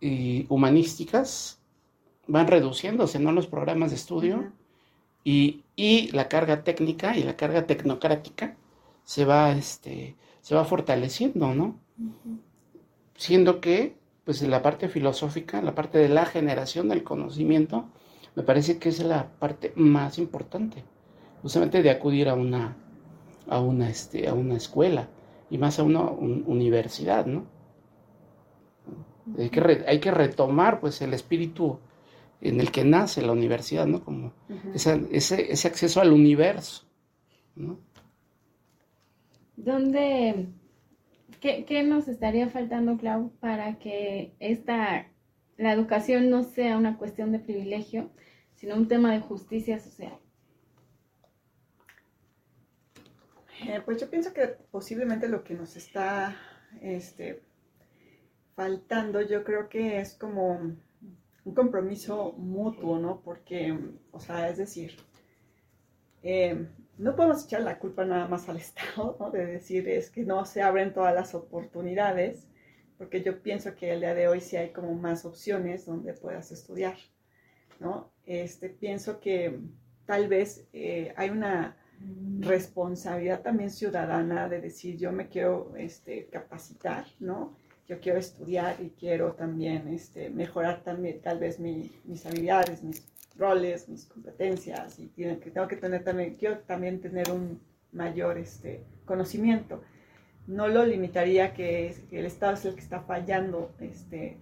y humanísticas van reduciéndose, ¿no? Los programas de estudio y, la carga técnica y la carga tecnocrática se va, este, se va fortaleciendo, ¿no? Siendo que, pues en la parte filosófica, la parte de la generación del conocimiento, me parece que es la parte más importante, justamente de acudir a una, a una, este, a una escuela y más a una universidad, ¿no? Hay que, hay que retomar, pues, el espíritu en el que nace la universidad, ¿no? Como ese, ese, acceso al universo, ¿no? ¿Dónde, qué, nos estaría faltando, Clau, para que esta, la educación no sea una cuestión de privilegio, sino un tema de justicia social? Eh, pues yo pienso que posiblemente lo que nos está este, faltando, yo creo que es como un compromiso mutuo, ¿no? Porque, o sea, es decir, eh, no podemos echar la culpa nada más al Estado, ¿no? De decir es que no se abren todas las oportunidades, porque yo pienso que el día de hoy sí hay como más opciones donde puedas estudiar, ¿no? Este, pienso que tal vez eh, hay una responsabilidad también ciudadana de decir yo me quiero este, capacitar, ¿no? yo quiero estudiar y quiero también este, mejorar también tal vez mis habilidades, mis roles, mis competencias y que tengo que tener también, quiero también tener un mayor este, conocimiento. No lo limitaría que, el Estado es el que está fallando. Este,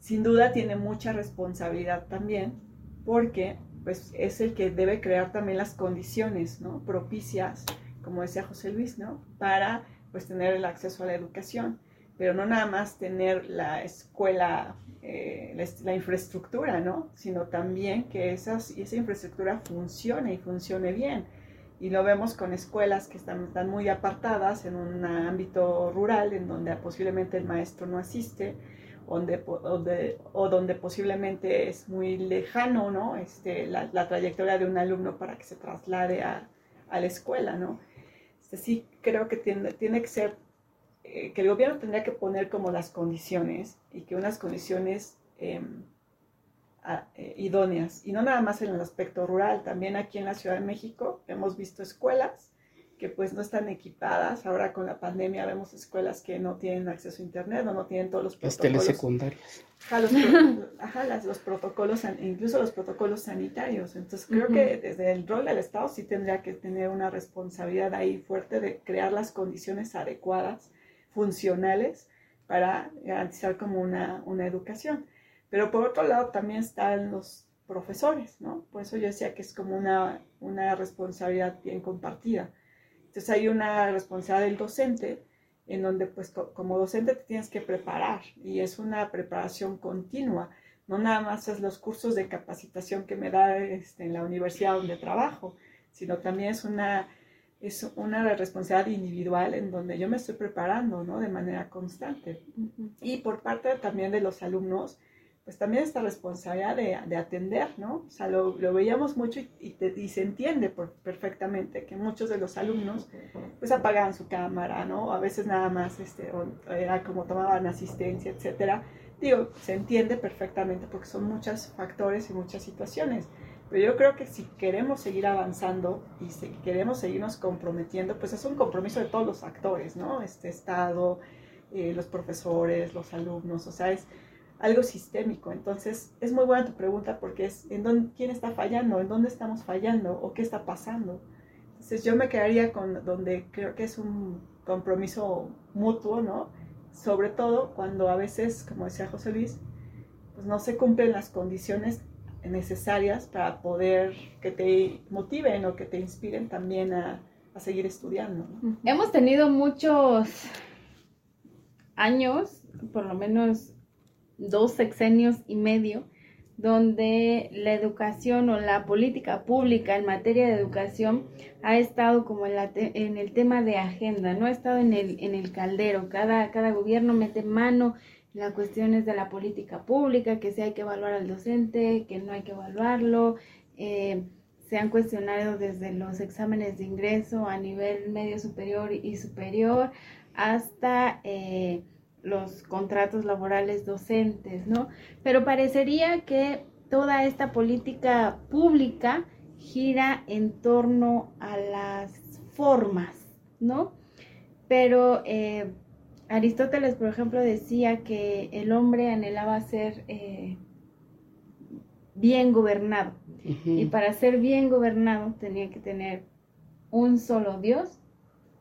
sin duda tiene mucha responsabilidad también porque pues, es el que debe crear también las condiciones ¿no? propicias como decía José Luis, ¿no? Para pues tener el acceso a la educación, pero no nada más tener la escuela, eh, la, infraestructura, ¿no? Sino también que esas, esa infraestructura funcione y funcione bien. Y lo vemos con escuelas que están, están muy apartadas en un ámbito rural, en donde posiblemente el maestro no asiste, donde, o donde posiblemente es muy lejano, ¿no? Este, la, la, trayectoria de un alumno para que se traslade a, a la escuela, ¿no? Este, sí creo que tiene, tiene que ser, eh, que el gobierno tendría que poner como las condiciones y que unas condiciones em, eh, idóneas, y no nada más en el aspecto rural, también aquí en la Ciudad de México hemos visto escuelas que pues no están equipadas. Ahora con la pandemia vemos escuelas que no tienen acceso a internet o no tienen todos los protocolos. Las telesecundarias. Ajá, los, ajá, los protocolos, incluso los protocolos sanitarios. Entonces creo que desde el rol del Estado sí tendría que tener una responsabilidad ahí fuerte de crear las condiciones adecuadas, funcionales, para garantizar como una, una educación. Pero por otro lado también están los profesores, ¿no? Por eso yo decía que es como una, una responsabilidad bien compartida entonces hay una responsabilidad del docente en donde pues como docente te tienes que preparar y es una preparación continua. No nada más es los cursos de capacitación que me da este, en la universidad donde trabajo, sino también es una, es una responsabilidad individual en donde yo me estoy preparando ¿no? de manera constante. Y por parte también de los alumnos, pues también esta responsabilidad de, de atender, ¿no? O sea, lo, lo veíamos mucho y, y, se entiende por, perfectamente que muchos de los alumnos pues apagaban su cámara, ¿no? A veces nada más este, era como tomaban asistencia, etcétera. Digo, se entiende perfectamente porque son muchos factores y muchas situaciones. Pero yo creo que si queremos seguir avanzando y si queremos seguirnos comprometiendo, pues es un compromiso de todos los actores, ¿no? Este Estado, eh, los profesores, los alumnos, o sea, es algo sistémico. Entonces, es muy buena tu pregunta porque es en dónde, quién está fallando, en dónde estamos fallando o qué está pasando. Entonces, yo me quedaría con donde creo que es un compromiso mutuo, ¿no? Sobre todo cuando a veces, como decía José Luis, pues no se cumplen las condiciones necesarias para poder que te motiven o que te inspiren también a, a seguir estudiando. Hemos tenido muchos años, por lo menos dos sexenios y medio, donde la educación o la política pública en materia de educación ha estado como en, el tema de agenda, no ha estado en el, en el caldero. Cada, cada gobierno mete mano en las cuestiones de la política pública, que si hay que evaluar al docente, que no hay que evaluarlo. Eh, se han cuestionado desde los exámenes de ingreso a nivel medio superior y superior hasta... Eh, los contratos laborales docentes, ¿no? Pero parecería que toda esta política pública gira en torno a las formas, ¿no? Pero eh, Aristóteles, por ejemplo, decía que el hombre anhelaba ser eh, bien gobernado. Y para ser bien gobernado tenía que tener un solo Dios,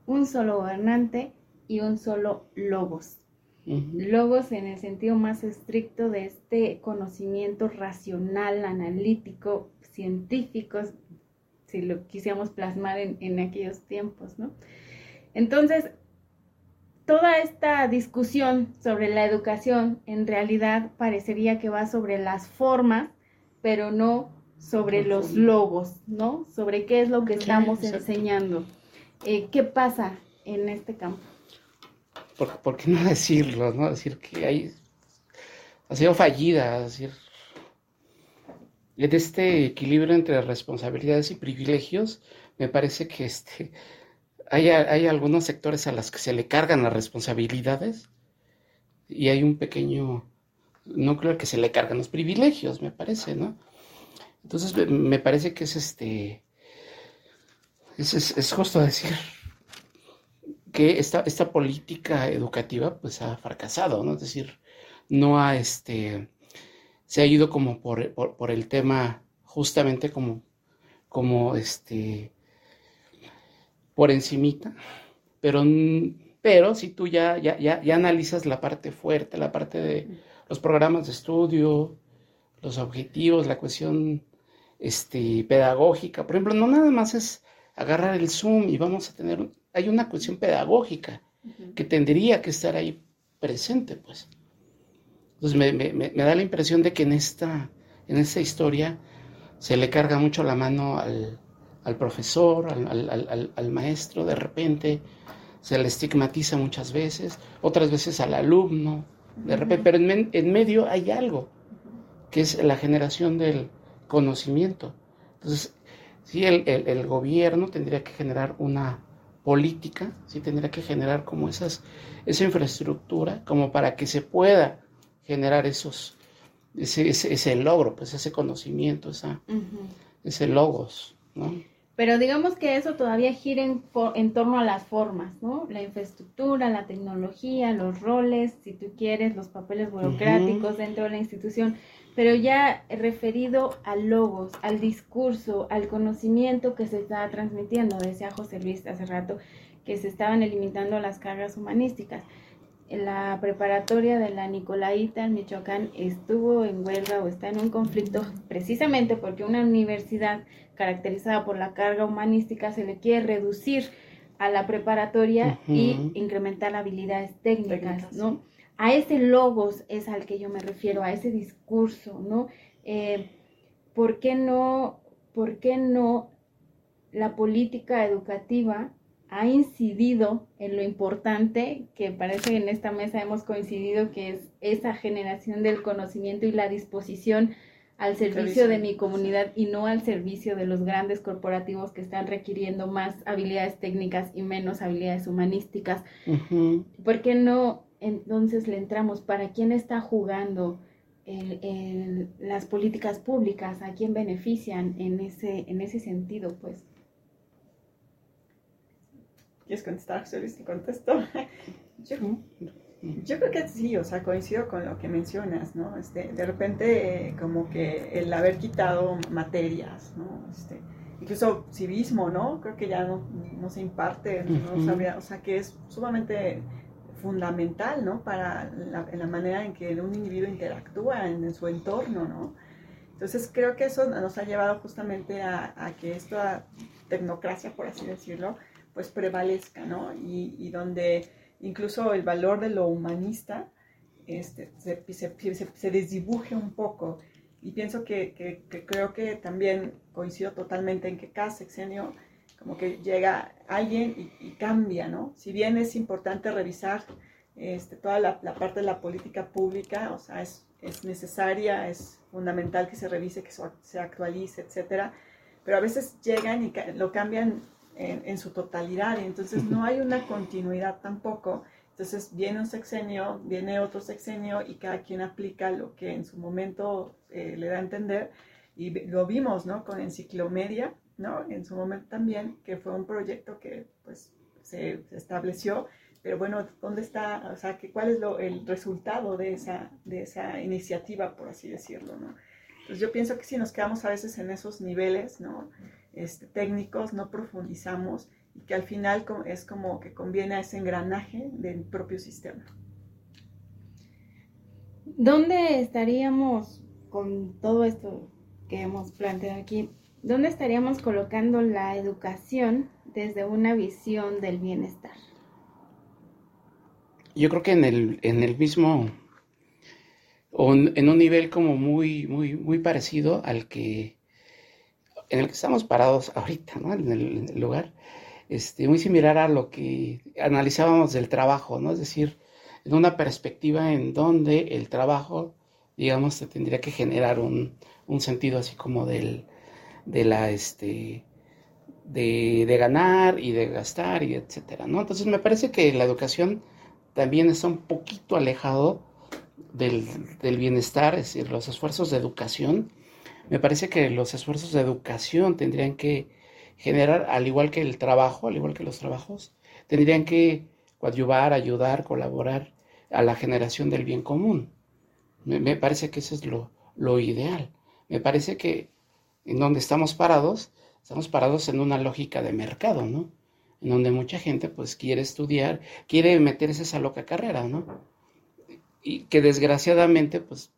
un solo gobernante y un solo logos. Logos en el sentido más estricto de este conocimiento racional, analítico, científico, si lo quisiéramos plasmar en, aquellos tiempos, ¿no? Entonces, toda esta discusión sobre la educación en realidad parecería que va sobre las formas, pero no sobre los logos, ¿no? Sobre qué es lo que estamos enseñando. Eh, ¿Qué pasa en este campo? ¿por, qué no decirlo? ¿no? Decir que hay, ha sido fallida, decir, en este equilibrio entre responsabilidades y privilegios, me parece que este, hay, algunos sectores a los que se le cargan las responsabilidades y hay un pequeño núcleo al que se le cargan los privilegios, me parece, ¿no? Entonces me parece que es este, es, es justo decir, que esta, esta política educativa pues ha fracasado, ¿no? Es decir, no ha, este, se ha ido como por, por, el tema justamente como, como, este, por encimita, pero, pero si tú ya, ya, ya, ya analizas la parte fuerte, la parte de los programas de estudio, los objetivos, la cuestión este, pedagógica, por ejemplo, no nada más es agarrar el Zoom y vamos a tener, hay una cuestión pedagógica que tendría que estar ahí presente, pues. Entonces me, da la impresión de que en esta, en esta historia se le carga mucho la mano al, profesor, al, maestro, de repente se le estigmatiza muchas veces, otras veces al alumno, de repente, pero en, en medio hay algo, que es la generación del conocimiento. Entonces, sí, el, gobierno tendría que generar una política, sí tendría que generar como esas, esa infraestructura, como para que se pueda generar esos, ese, ese, logro, pues ese conocimiento, esa, ese logos, ¿no? Pero digamos que eso todavía gira en, en, torno a las formas, ¿no? La infraestructura, la tecnología, los roles, si tú quieres, los papeles burocráticos dentro de la institución pero ya referido a logos, al discurso, al conocimiento que se está transmitiendo, decía José Luis hace rato, que se estaban eliminando las cargas humanísticas. La preparatoria de la Nicolaita en Michoacán estuvo en huelga o está en un conflicto precisamente porque una universidad caracterizada por la carga humanística se le quiere reducir a la preparatoria y incrementar habilidades técnicas, ¿no? a ese logos es al que yo me refiero, a ese discurso, ¿no? Eh, ¿Por qué no, por qué no la política educativa ha incidido en lo importante que parece que en esta mesa hemos coincidido que es esa generación del conocimiento y la disposición al servicio de mi comunidad y no al servicio de los grandes corporativos que están requiriendo más habilidades técnicas y menos habilidades humanísticas. ¿Por qué no entonces le entramos para quién está jugando las políticas públicas, a quién benefician en ese, en ese sentido, pues. ¿Quieres contestar, Luis? contesto? Yo, yo, creo que sí, o sea, coincido con lo que mencionas, ¿no? Este, de repente, eh, como que el haber quitado materias, ¿no? Este, incluso civismo, ¿no? Creo que ya no, no se imparte, no sabía, o sea, que es sumamente fundamental, ¿no? Para la, manera en que un individuo interactúa en, su entorno, ¿no? Entonces creo que eso nos ha llevado justamente a, que esta tecnocracia, por así decirlo, pues prevalezca, ¿no? Y, donde incluso el valor de lo humanista este, se, se, desdibuje un poco. Y pienso que, que, creo que también coincido totalmente en que cada sexenio como que llega alguien y, cambia, ¿no? Si bien es importante revisar este, toda la, parte de la política pública, o sea, es, es, necesaria, es fundamental que se revise, que se actualice, etcétera, pero a veces llegan y lo cambian en, en, su totalidad y entonces no hay una continuidad tampoco. Entonces viene un sexenio, viene otro sexenio y cada quien aplica lo que en su momento eh, le da a entender. Y lo vimos, ¿no? Con Enciclomedia, ¿no? En su momento también, que fue un proyecto que pues se, estableció, pero bueno, ¿dónde está, o sea, que, cuál es lo, el resultado de esa, de esa iniciativa, por así decirlo, ¿no? Entonces yo pienso que si nos quedamos a veces en esos niveles, ¿no? Este, técnicos, no profundizamos y que al final es como que conviene a ese engranaje del propio sistema. ¿Dónde estaríamos con todo esto que hemos planteado aquí? ¿Dónde estaríamos colocando la educación desde una visión del bienestar? Yo creo que en el, en el mismo, o en un nivel como muy, muy, muy parecido al que, en el que estamos parados ahorita, ¿no? En el, lugar, este, muy similar a lo que analizábamos del trabajo, ¿no? Es decir, en una perspectiva en donde el trabajo, digamos, se tendría que generar un, un sentido así como del, de la, este, de, de, ganar y de gastar y etcétera, ¿no? Entonces me parece que la educación también está un poquito alejado del, del bienestar, es decir, los esfuerzos de educación. Me parece que los esfuerzos de educación tendrían que generar, al igual que el trabajo, al igual que los trabajos, tendrían que coadyuvar, ayudar, colaborar a la generación del bien común. Me, me parece que eso es lo, lo ideal. Me parece que en donde estamos parados, estamos parados en una lógica de mercado, ¿no? En donde mucha gente pues quiere estudiar, quiere meterse esa loca carrera, ¿no? Y que desgraciadamente pues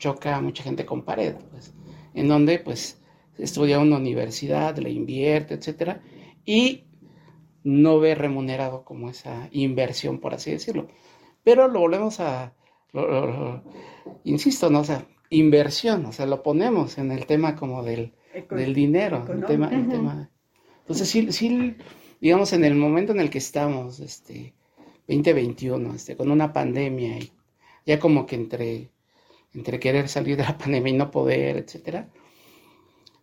choca a mucha gente con pared, pues, en donde pues estudia una universidad, le invierte, etcétera, y no ve remunerado como esa inversión, por así decirlo. Pero lo volvemos a, insisto, ¿no? O sea, inversión, o sea, lo ponemos en el tema como del, del dinero, el tema, el tema. Entonces, sí, sí, digamos, en el momento en el que estamos, este, 2021, este, con una pandemia y ya como que entre, entre querer salir de la pandemia y no poder, etcétera,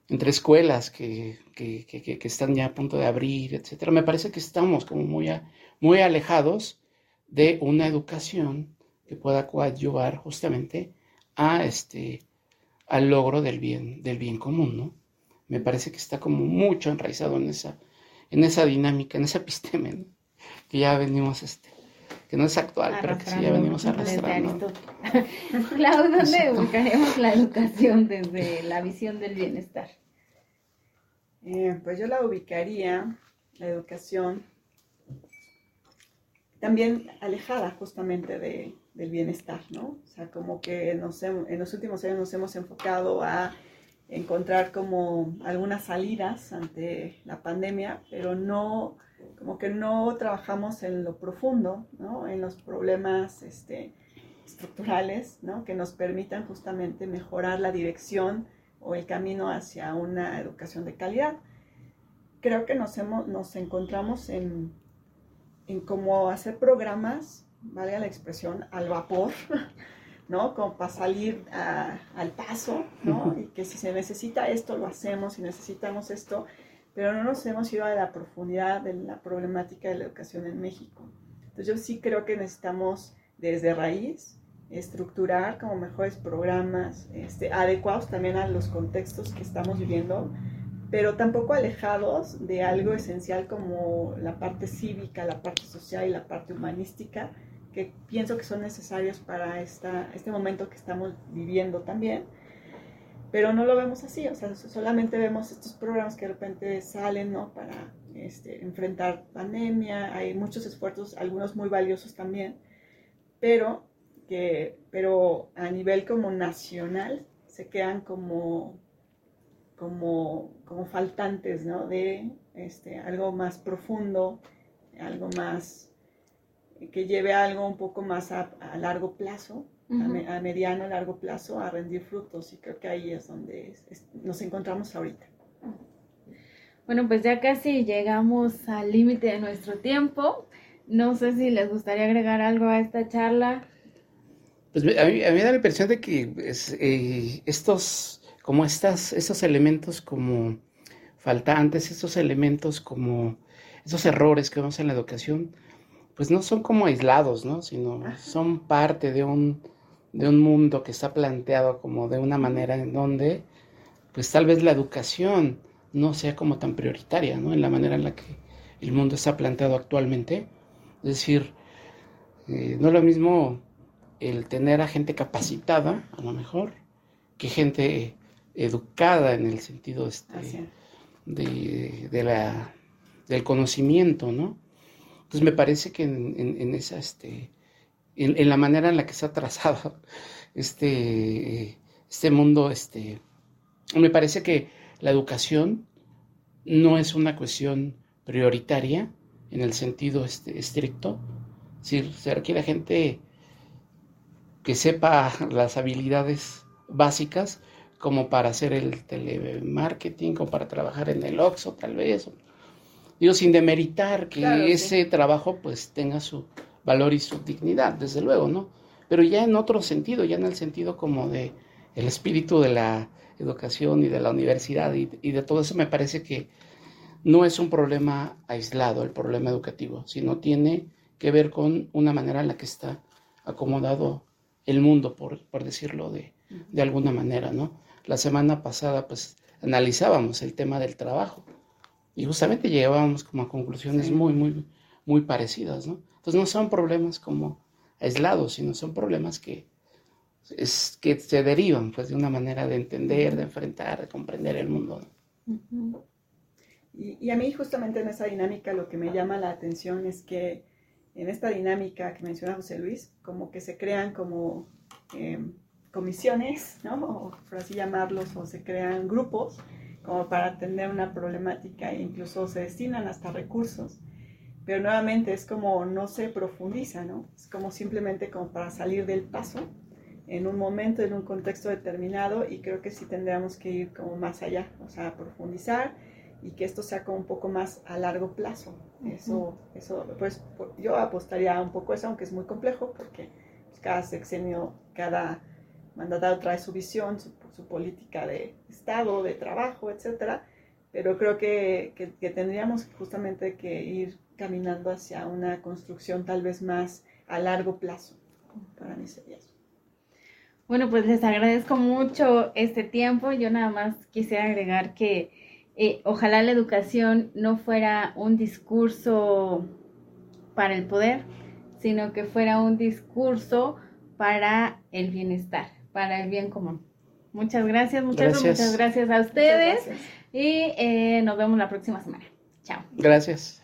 entre escuelas que, que, que, que, están ya a punto de abrir, etcétera, me parece que estamos como muy, muy alejados de una educación que pueda coadyuvar justamente a este al logro del bien del bien común, ¿no? Me parece que está como mucho enraizado en esa en esa dinámica, en esa episteme, que ya venimos este que no es actual, pero que sí ya venimos arrastrando. Clau, ¿dónde ubicaremos la educación desde la visión del bienestar? Eh, pues yo la ubicaría, la educación, también alejada justamente de, del bienestar, ¿no? O sea, como que nos, en los últimos años nos hemos enfocado a encontrar como algunas salidas ante la pandemia, pero no como que no trabajamos en lo profundo, ¿no? en los problemas este, estructurales ¿no? que nos permitan justamente mejorar la dirección o el camino hacia una educación de calidad. Creo que nos, hemos, nos encontramos en, en cómo hacer programas, valga la expresión, al vapor, ¿no? Como para salir al paso, ¿no? Y que si se necesita esto, lo hacemos, si necesitamos esto, pero no nos hemos ido a la profundidad de la problemática de la educación en México. Entonces yo sí creo que necesitamos desde raíz estructurar como mejores programas este, adecuados también a los contextos que estamos viviendo, pero tampoco alejados de algo esencial como la parte cívica, la parte social y la parte humanística, que pienso que son necesarios para esta, este momento que estamos viviendo también pero no lo vemos así, o sea, solamente vemos estos programas que de repente salen, ¿no? Para este, enfrentar pandemia, hay muchos esfuerzos, algunos muy valiosos también, pero, que, pero a nivel como nacional se quedan como, como, como faltantes, ¿no? De este, algo más profundo, algo más que lleve algo un poco más a, a largo plazo a, mediano, a largo plazo a rendir frutos y creo que ahí es donde nos encontramos ahorita. Bueno, pues ya casi llegamos al límite de nuestro tiempo. No sé si les gustaría agregar algo a esta charla. Pues a mí, me da la impresión de que eh, estos, como estas, estos elementos como faltantes, estos elementos como esos errores que vemos en la educación, pues no son como aislados, ¿no? Sino son parte de un, de un mundo que está planteado como de una manera en donde, pues tal vez la educación no sea como tan prioritaria, ¿no? En la manera en la que el mundo está planteado actualmente. Es decir, eh, no es lo mismo el tener a gente capacitada, a lo mejor, que gente educada en el sentido este, de, la, del conocimiento, ¿no? Entonces me parece que en, en esa, este, en, la manera en la que se ha trazado este, este mundo, este, me parece que la educación no es una cuestión prioritaria en el sentido este, estricto. Si se requiere gente que sepa las habilidades básicas como para hacer el telemarketing o para trabajar en el OXO tal vez. Digo, sin demeritar que ese trabajo pues tenga su, valor y su dignidad, desde luego, ¿no? Pero ya en otro sentido, ya en el sentido como de el espíritu de la educación y de la universidad y, de todo eso, me parece que no es un problema aislado el problema educativo, sino tiene que ver con una manera en la que está acomodado el mundo, por, por decirlo de, de alguna manera, ¿no? La semana pasada, pues, analizábamos el tema del trabajo y justamente llegábamos como a conclusiones muy, muy, muy parecidas, ¿no? pues no son problemas como aislados, sino son problemas que, es, que se derivan pues de una manera de entender, de enfrentar, de comprender el mundo. y, a mí justamente en esa dinámica lo que me llama la atención es que en esta dinámica que menciona José Luis, como que se crean como em, comisiones, ¿no? O por así llamarlos, o se crean grupos como para atender una problemática e incluso se destinan hasta recursos. Pero nuevamente es como no se profundiza, ¿no? Es como simplemente como para salir del paso en un momento, en un contexto determinado y creo que sí tendríamos que ir como más allá, o sea, profundizar y que esto sea como un poco más a largo plazo. Eso, eso pues yo apostaría un poco eso, aunque es muy complejo porque pues, cada sexenio, cada mandatado trae su visión, su, política de Estado, de trabajo, etcétera, pero creo que, que, tendríamos justamente que ir caminando hacia una construcción tal vez más a largo plazo. Para mí sería eso. Bueno, pues les agradezco mucho este tiempo. Yo nada más quisiera agregar que eh, ojalá la educación no fuera un discurso para el poder, sino que fuera un discurso para el bienestar, para el bien común. Muchas gracias, muchas gracias, muchas gracias a ustedes y eh, nos vemos la próxima semana. Chao. Gracias.